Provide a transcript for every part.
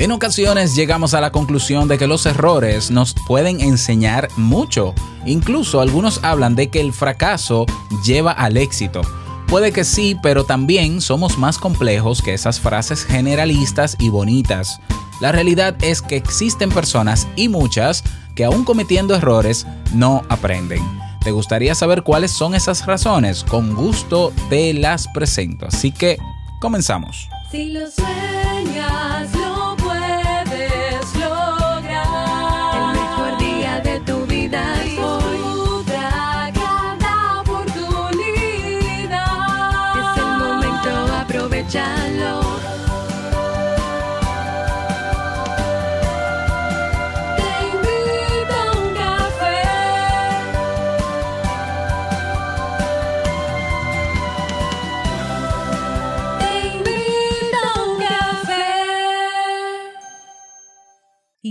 En ocasiones llegamos a la conclusión de que los errores nos pueden enseñar mucho. Incluso algunos hablan de que el fracaso lleva al éxito. Puede que sí, pero también somos más complejos que esas frases generalistas y bonitas. La realidad es que existen personas y muchas que aún cometiendo errores no aprenden. ¿Te gustaría saber cuáles son esas razones? Con gusto te las presento. Así que comenzamos. Si lo sueñas,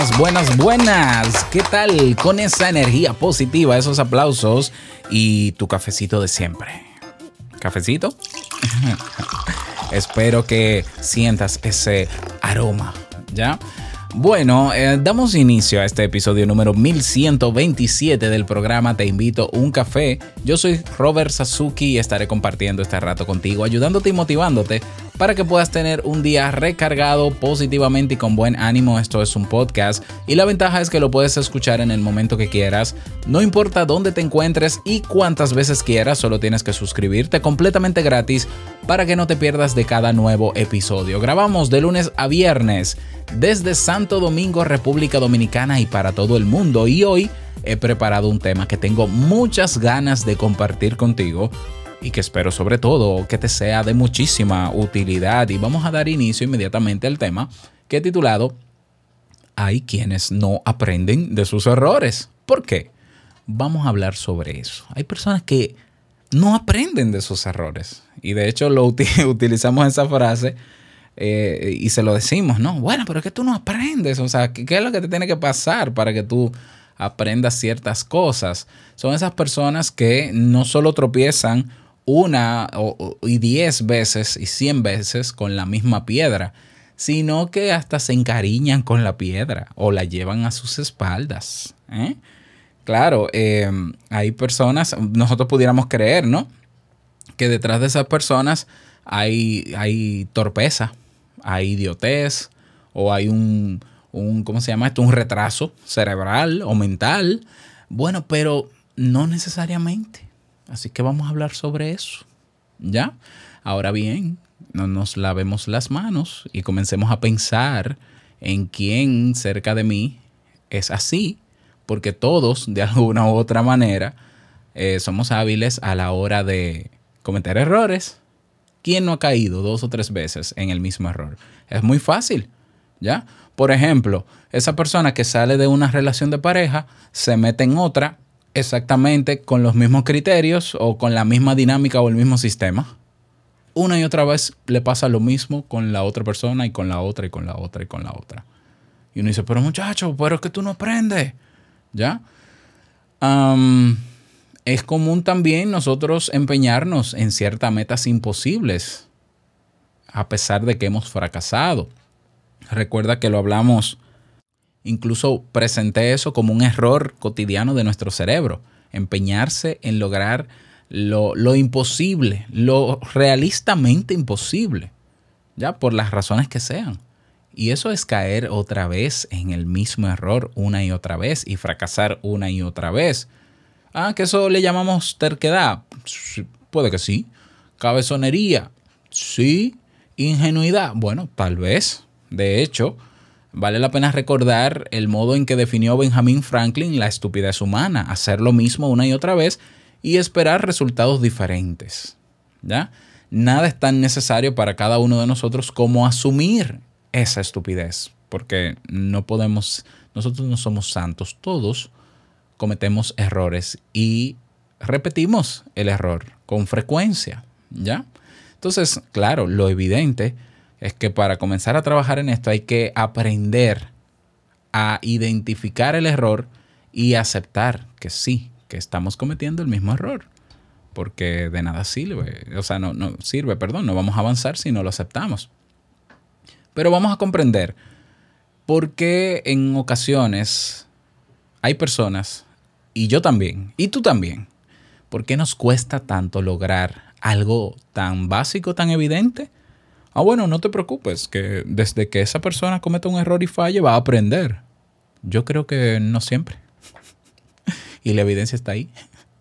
Buenas, buenas, buenas. ¿Qué tal con esa energía positiva, esos aplausos y tu cafecito de siempre? ¿Cafecito? Espero que sientas ese aroma, ¿ya? Bueno, eh, damos inicio a este episodio número 1127 del programa Te invito a un café. Yo soy Robert Sasuki y estaré compartiendo este rato contigo, ayudándote y motivándote para que puedas tener un día recargado positivamente y con buen ánimo. Esto es un podcast y la ventaja es que lo puedes escuchar en el momento que quieras, no importa dónde te encuentres y cuántas veces quieras, solo tienes que suscribirte completamente gratis para que no te pierdas de cada nuevo episodio. Grabamos de lunes a viernes desde Santo Domingo, República Dominicana y para todo el mundo y hoy he preparado un tema que tengo muchas ganas de compartir contigo y que espero sobre todo que te sea de muchísima utilidad. Y vamos a dar inicio inmediatamente al tema que he titulado Hay quienes no aprenden de sus errores. ¿Por qué? Vamos a hablar sobre eso. Hay personas que no aprenden de sus errores. Y de hecho lo uti- utilizamos esa frase eh, y se lo decimos, ¿no? Bueno, pero es que tú no aprendes. O sea, ¿qué, es lo que te tiene que pasar para que tú aprendas ciertas cosas? Son esas personas que no solo tropiezan una o- y diez veces y cien veces con la misma piedra, sino que hasta se encariñan con la piedra o la llevan a sus espaldas. ¿eh? Claro, eh, hay personas, nosotros pudiéramos creer, ¿no? Que detrás de esas personas hay, hay torpeza, hay idiotez o hay un, un, ¿cómo se llama esto? Un retraso cerebral o mental. Bueno, pero no necesariamente. Así que vamos a hablar sobre eso. ¿Ya? Ahora bien, no nos lavemos las manos y comencemos a pensar en quién cerca de mí es así, porque todos, de alguna u otra manera, eh, somos hábiles a la hora de cometer errores. ¿Quién no ha caído dos o tres veces en el mismo error? Es muy fácil, ¿ya? Por ejemplo, esa persona que sale de una relación de pareja se mete en otra exactamente con los mismos criterios o con la misma dinámica o el mismo sistema. Una y otra vez le pasa lo mismo con la otra persona y con la otra y con la otra y con la otra. Y uno dice, pero muchacho, pero es que tú no aprendes. ¿Ya? Am, es común también nosotros empeñarnos en ciertas metas imposibles, a pesar de que hemos fracasado. Recuerda que lo hablamos, incluso presenté eso como un error cotidiano de nuestro cerebro, empeñarse en lograr lo, imposible, lo realistamente imposible, ya por las razones que sean. Y eso es caer otra vez en el mismo error una y otra vez y fracasar una y otra vez. Ah, que eso le llamamos terquedad. Puede que sí. Cabezonería. Sí. Ingenuidad. Bueno, tal vez. De hecho, vale la pena recordar el modo en que definió Benjamin Franklin la estupidez humana. Hacer lo mismo una y otra vez y esperar resultados diferentes. ¿Ya? Nada es tan necesario para cada uno de nosotros como asumir esa estupidez, porque no podemos, nosotros no somos santos, todos cometemos errores y repetimos el error con frecuencia, ¿ya? Entonces, claro, lo evidente es que para comenzar a trabajar en esto hay que aprender a identificar el error y aceptar que sí, que estamos cometiendo el mismo error. Porque de nada sirve, o sea, no, no sirve, perdón, no vamos a avanzar si no lo aceptamos. Pero vamos a comprender por qué en ocasiones hay personas, y yo también, y tú también, ¿por qué nos cuesta tanto lograr algo tan básico, tan evidente? Ah, bueno, no te preocupes, que desde que esa persona cometa un error y falle va a aprender. Yo creo que no siempre. y la evidencia está ahí.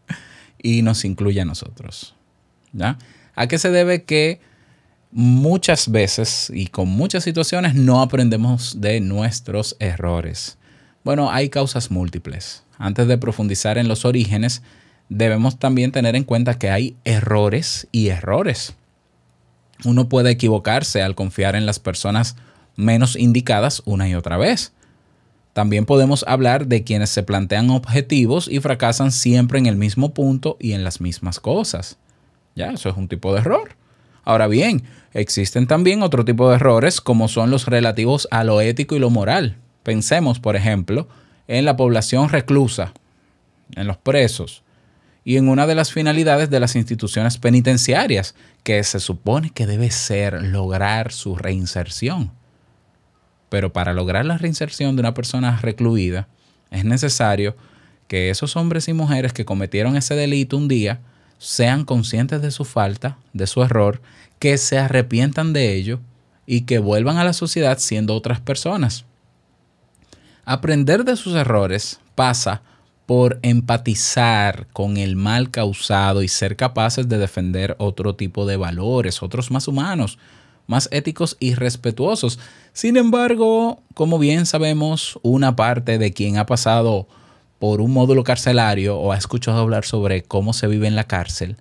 y nos incluye a nosotros. ¿Ya? ¿A qué se debe que muchas veces y con muchas situaciones no aprendemos de nuestros errores? Bueno, hay causas múltiples. Antes de profundizar en los orígenes, debemos también tener en cuenta que hay errores y errores. Uno puede equivocarse al confiar en las personas menos indicadas una y otra vez. También podemos hablar de quienes se plantean objetivos y fracasan siempre en el mismo punto y en las mismas cosas. Ya, eso es un tipo de error. Ahora bien, existen también otro tipo de errores como son los relativos a lo ético y lo moral. Pensemos, por ejemplo, en la población reclusa, en los presos, y en una de las finalidades de las instituciones penitenciarias, que se supone que debe ser lograr su reinserción. Pero para lograr la reinserción de una persona recluida, es necesario que esos hombres y mujeres que cometieron ese delito un día sean conscientes de su falta, de su error, que se arrepientan de ello y que vuelvan a la sociedad siendo otras personas. Aprender de sus errores pasa por empatizar con el mal causado y ser capaces de defender otro tipo de valores, otros más humanos, más éticos y respetuosos. Sin embargo, como bien sabemos, una parte de quien ha pasado por un módulo carcelario o ha escuchado hablar sobre cómo se vive en la cárcel,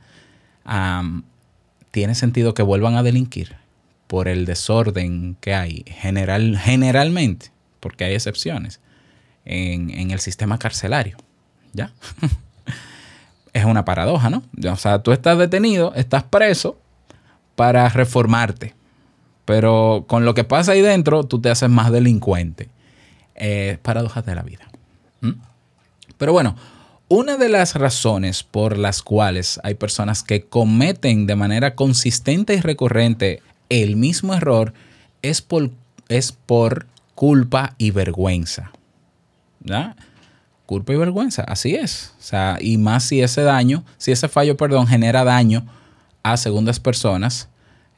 tiene sentido que vuelvan a delinquir por el desorden que hay general, generalmente, porque hay excepciones, en, el sistema carcelario. ¿Ya? es una paradoja, ¿no? O sea, tú estás detenido, estás preso para reformarte. Pero con lo que pasa ahí dentro, tú te haces más delincuente. Eh, paradojas de la vida. Pero bueno, una de las razones por las cuales hay personas que cometen de manera consistente y recurrente el mismo error es por, es por culpa y vergüenza. ¿Ya? culpa y vergüenza. Así es. O sea, y más si ese daño, si ese fallo, perdón, genera daño a segundas personas,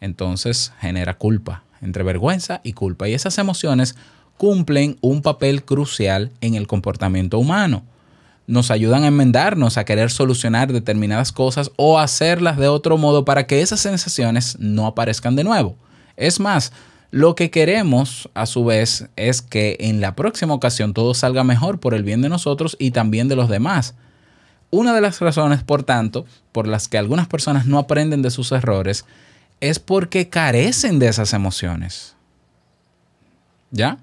entonces genera culpa, entre vergüenza y culpa. Y esas emociones cumplen un papel crucial en el comportamiento humano. Nos ayudan a enmendarnos, a querer solucionar determinadas cosas o hacerlas de otro modo para que esas sensaciones no aparezcan de nuevo. Es más, lo que queremos, a su vez, es que en la próxima ocasión todo salga mejor por el bien de nosotros y también de los demás. Una de las razones, por tanto, por las que algunas personas no aprenden de sus errores es porque carecen de esas emociones. ¿Ya?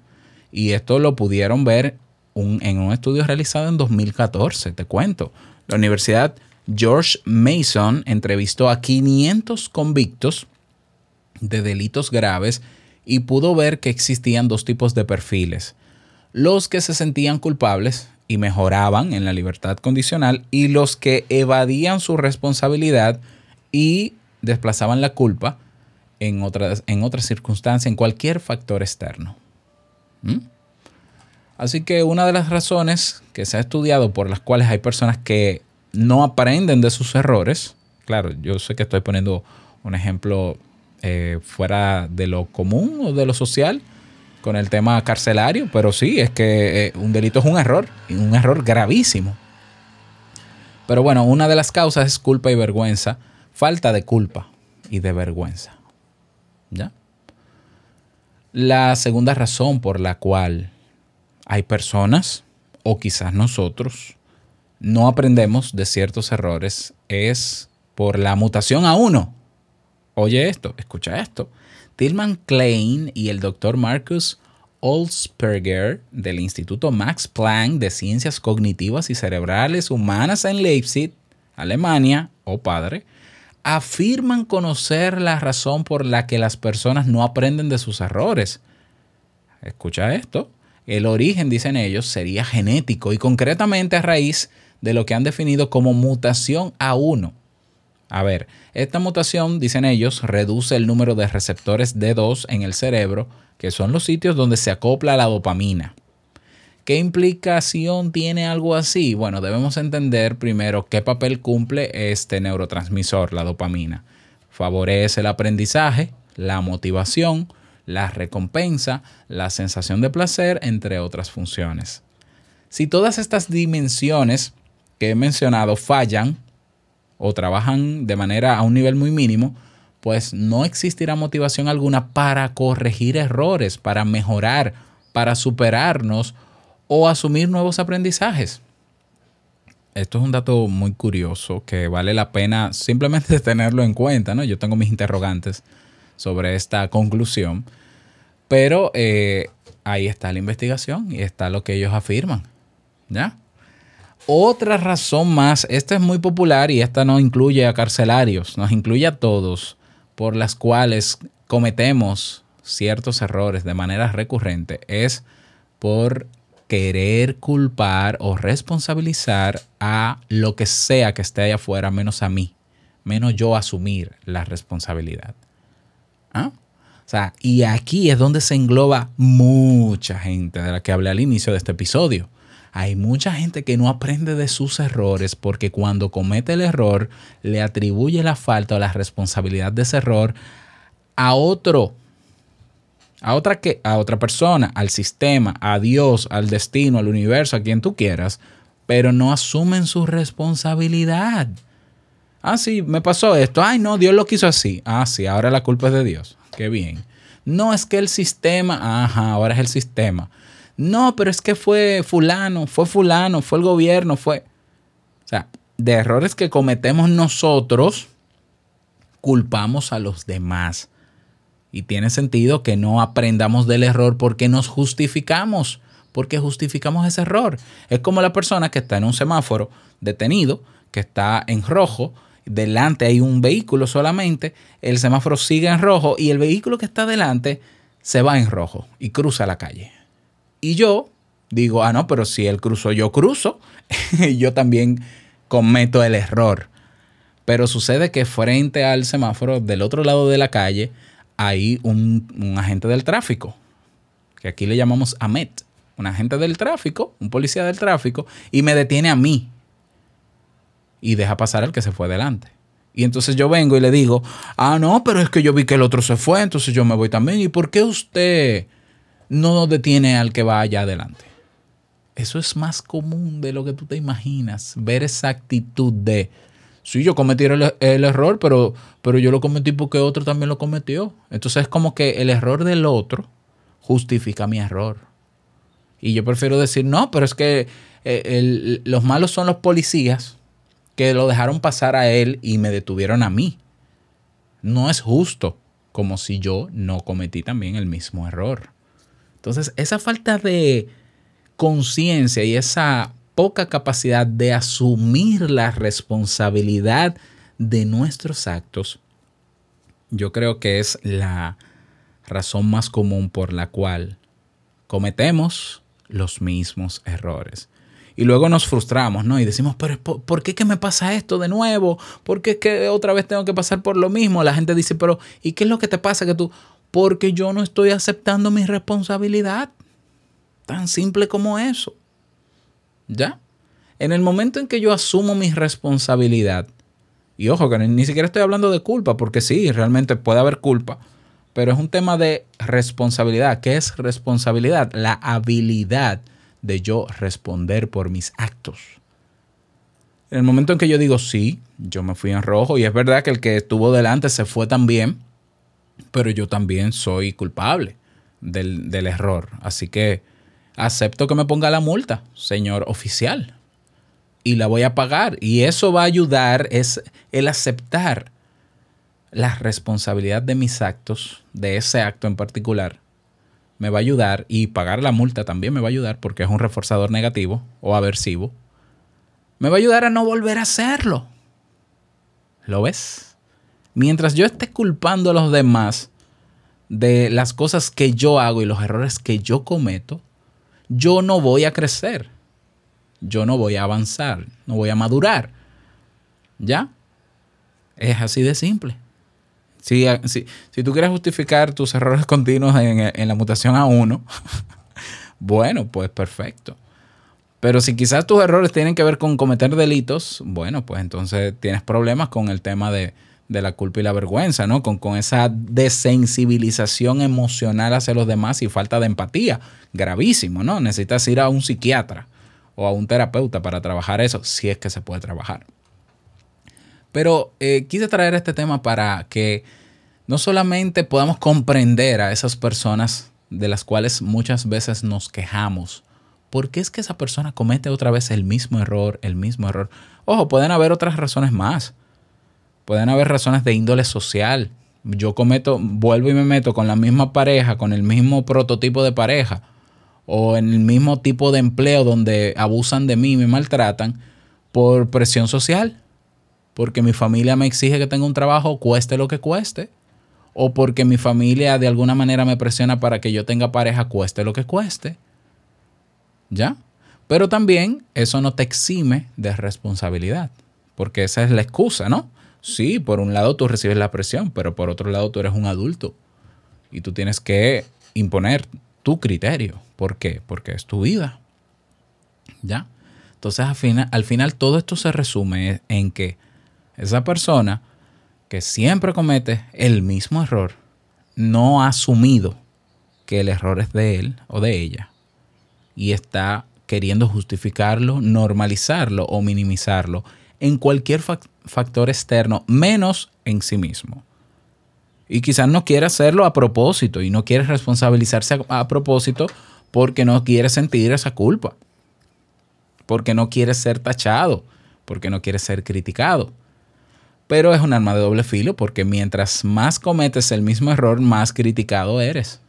Y esto lo pudieron ver en un estudio realizado en 2014, te cuento. La Universidad George Mason entrevistó a 500 convictos de delitos graves y pudo ver que existían dos tipos de perfiles. Los que se sentían culpables y mejoraban en la libertad condicional y los que evadían su responsabilidad y desplazaban la culpa en otras, en circunstancias, en cualquier factor externo. ¿Mm? Así que una de las razones que se ha estudiado por las cuales hay personas que no aprenden de sus errores, claro, yo sé que estoy poniendo un ejemplo eh, fuera de lo común o de lo social con el tema carcelario, pero sí, es que eh, un delito es un error, un error gravísimo. Pero bueno, una de las causas es culpa y vergüenza, falta de culpa y de vergüenza. ¿Ya? La segunda razón por la cual hay personas, o quizás nosotros, no aprendemos de ciertos errores es por la mutación a uno. Oye esto, escucha esto. Tillman Klein y el doctor Marcus Olsperger del Instituto Max Planck de Ciencias Cognitivas y Cerebrales Humanas en Leipzig, Alemania, o oh padre, afirman conocer la razón por la que las personas no aprenden de sus errores. Escucha esto. El origen, dicen ellos, sería genético y concretamente a raíz de lo que han definido como mutación A1. A ver, esta mutación, dicen ellos, reduce el número de receptores D2 en el cerebro, que son los sitios donde se acopla la dopamina. ¿Qué implicación tiene algo así? Bueno, debemos entender primero qué papel cumple este neurotransmisor, la dopamina. Favorece el aprendizaje, la motivación, la recompensa, la sensación de placer, entre otras funciones. Si todas estas dimensiones que he mencionado fallan o trabajan de manera a un nivel muy mínimo, pues no existirá motivación alguna para corregir errores, para mejorar, para superarnos o asumir nuevos aprendizajes. Esto es un dato muy curioso que vale la pena simplemente tenerlo en cuenta, ¿no? Yo tengo mis interrogantes sobre esta conclusión, pero eh, ahí está la investigación y está lo que ellos afirman, ¿ya? Otra razón más, esta es muy popular y esta no incluye a carcelarios, nos incluye a todos, por las cuales cometemos ciertos errores de manera recurrente, es por querer culpar o responsabilizar a lo que sea que esté allá afuera, menos a mí, menos yo asumir la responsabilidad. ¿Ah? O sea, y aquí es donde se engloba mucha gente de la que hablé al inicio de este episodio. Hay mucha gente que no aprende de sus errores porque cuando comete el error le atribuye la falta o la responsabilidad de ese error a otro a otra, que, a otra persona, al sistema, a Dios, al destino, al universo, a quien tú quieras, pero no asumen su responsabilidad. Ah, sí, me pasó esto. Ay, no, Dios lo quiso así. Ah, sí, ahora la culpa es de Dios. Qué bien. No es que el sistema, ajá, ahora es el sistema. No, pero es que fue fulano, fue fulano, fue el gobierno, fue... O sea, de errores que cometemos nosotros, culpamos a los demás. Y tiene sentido que no aprendamos del error porque nos justificamos, porque justificamos ese error. Es como la persona que está en un semáforo detenido, que está en rojo, delante hay un vehículo solamente, el semáforo sigue en rojo y el vehículo que está delante se va en rojo y cruza la calle. Y yo digo, ah, no, pero si él cruzó, yo cruzo, yo también cometo el error. Pero sucede que frente al semáforo, del otro lado de la calle, hay un, agente del tráfico, que aquí le llamamos AMET, un agente del tráfico, un policía del tráfico, y me detiene a mí y deja pasar al que se fue delante. Y entonces yo vengo y le digo, ah, no, pero es que yo vi que el otro se fue, entonces yo me voy también. ¿Y por qué usted no detiene al que va allá adelante? Eso es más común de lo que tú te imaginas, ver esa actitud de, sí, yo cometí el, error, pero, pero yo lo cometí porque otro también lo cometió. Entonces es como que el error del otro justifica mi error. Y yo prefiero decir, no, pero es que eh, los malos son los policías que lo dejaron pasar a él y me detuvieron a mí. No es justo, como si yo no cometí también el mismo error. Entonces, esa falta de conciencia y esa poca capacidad de asumir la responsabilidad de nuestros actos, yo creo que es la razón más común por la cual cometemos los mismos errores. Y luego nos frustramos, ¿no? Y decimos, pero ¿por qué me pasa esto de nuevo? ¿Por qué que otra vez tengo que pasar por lo mismo? La gente dice, pero ¿y qué es lo que te pasa que tú? Porque yo no estoy aceptando mi responsabilidad. Tan simple como eso. ¿Ya? En el momento en que yo asumo mi responsabilidad, y ojo que ni siquiera estoy hablando de culpa, porque sí, realmente puede haber culpa, pero es un tema de responsabilidad. ¿Qué es responsabilidad? La habilidad de yo responder por mis actos. En el momento en que yo digo sí, yo me fui en rojo y es verdad que el que estuvo delante se fue también, pero yo también soy culpable del, del error. Así que acepto que me ponga la multa, señor oficial. y la voy a pagar. Y eso va a ayudar, es el aceptar la responsabilidad de mis actos, de ese acto en particular, me va a ayudar y pagar la multa también me va a ayudar porque es un reforzador negativo o aversivo. Me va a ayudar a no volver a hacerlo. ¿Lo ves? Mientras yo esté culpando a los demás de las cosas que yo hago y los errores que yo cometo, yo no voy a crecer. Yo no voy a avanzar, no voy a madurar. ¿Ya? Es así de simple. Si, si, si tú quieres justificar tus errores continuos en, en la mutación A1, bueno, pues perfecto. Pero si quizás tus errores tienen que ver con cometer delitos, bueno, pues entonces tienes problemas con el tema de, de la culpa y la vergüenza, ¿no? Con, con, esa desensibilización emocional hacia los demás y falta de empatía. Gravísimo, ¿no? Necesitas ir a un psiquiatra o a un terapeuta para trabajar eso, si es que se puede trabajar. Pero eh, quise traer este tema para que no solamente podamos comprender a esas personas de las cuales muchas veces nos quejamos, ¿por qué es que esa persona comete otra vez el mismo error, el mismo error? Ojo, pueden haber otras razones más. Pueden haber razones de índole social. Yo cometo, vuelvo y me meto con la misma pareja, con el mismo prototipo de pareja, o en el mismo tipo de empleo donde abusan de mí y me maltratan por presión social. Porque mi familia me exige que tenga un trabajo, cueste lo que cueste. O porque mi familia de alguna manera me presiona para que yo tenga pareja, cueste lo que cueste. ¿Ya? Pero también eso no te exime de responsabilidad, porque esa es la excusa, ¿no? Sí, por un lado tú recibes la presión, pero por otro lado tú eres un adulto y tú tienes que imponer tu criterio. ¿Por qué? Porque es tu vida. ¿Ya? Entonces al final, al final todo esto se resume en que esa persona que siempre comete el mismo error no ha asumido que el error es de él o de ella y está queriendo justificarlo, normalizarlo o minimizarlo en cualquier factor externo, menos en sí mismo. Y quizás no quiere hacerlo a propósito y no quiere responsabilizarse a, a propósito porque no quiere sentir esa culpa, porque no quiere ser tachado, porque no quiere ser criticado. Pero es un arma de doble filo porque mientras más cometes el mismo error, más criticado eres,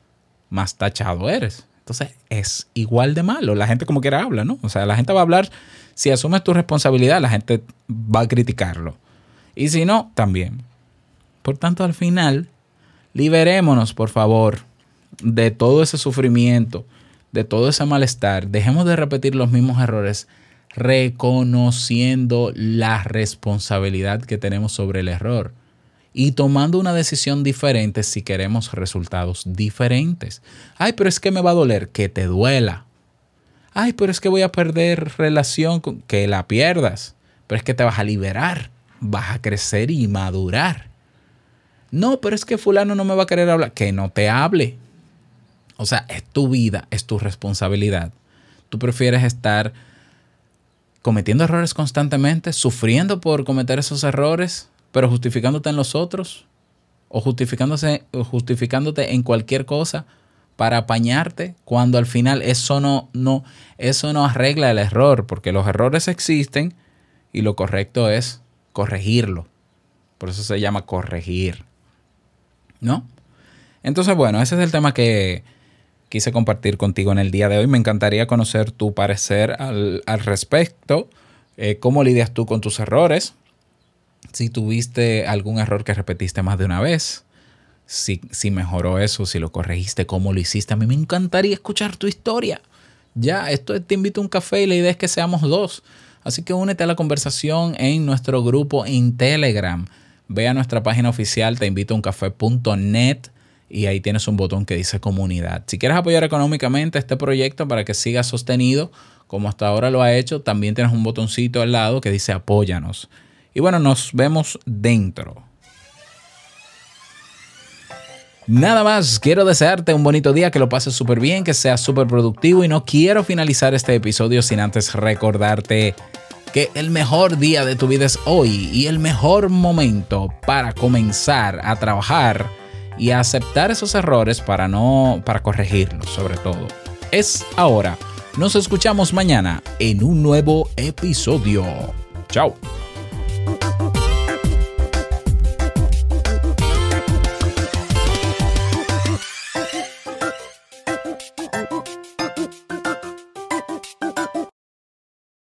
más tachado eres. Entonces es igual de malo. La gente como quiera habla, ¿no? O sea, la gente va a hablar, si asumes tu responsabilidad, la gente va a criticarlo. Y si no, también. Por tanto, al final, liberémonos, por favor, de todo ese sufrimiento, de todo ese malestar. Dejemos de repetir los mismos errores, reconociendo la responsabilidad que tenemos sobre el error y tomando una decisión diferente si queremos resultados diferentes. Ay, pero es que me va a doler, que te duela. Ay, pero es que voy a perder relación, con... que la pierdas. Pero es que te vas a liberar, vas a crecer y madurar. No, pero es que fulano no me va a querer hablar, que no te hable. O sea, es tu vida, es tu responsabilidad. Tú prefieres estar cometiendo errores constantemente, sufriendo por cometer esos errores, pero justificándote en los otros o justificándose, justificándote en cualquier cosa para apañarte cuando al final eso no, no, eso no arregla el error, porque los errores existen y lo correcto es corregirlo. Por eso se llama corregir. ¿No? Entonces, bueno, ese es el tema que quise compartir contigo en el día de hoy. Me encantaría conocer tu parecer al, al respecto. Eh, ¿Cómo lidias tú con tus errores? Si tuviste algún error que repetiste más de una vez, si, si mejoró eso, si lo corregiste, cómo lo hiciste. A mí me encantaría escuchar tu historia. Ya, esto es, te invito a un café y la idea es que seamos dos. Así que únete a la conversación en nuestro grupo en Telegram. Ve a nuestra página oficial, te invito a y ahí tienes un botón que dice comunidad. Si quieres apoyar económicamente este proyecto para que siga sostenido como hasta ahora lo ha hecho, también tienes un botoncito al lado que dice apóyanos. Y bueno, nos vemos dentro. Nada más, quiero desearte un bonito día, que lo pases súper bien, que sea súper productivo y no quiero finalizar este episodio sin antes recordarte que el mejor día de tu vida es hoy y el mejor momento para comenzar a trabajar y a aceptar esos errores para no para corregirlos sobre todo es ahora. Nos escuchamos mañana en un nuevo episodio. Chao.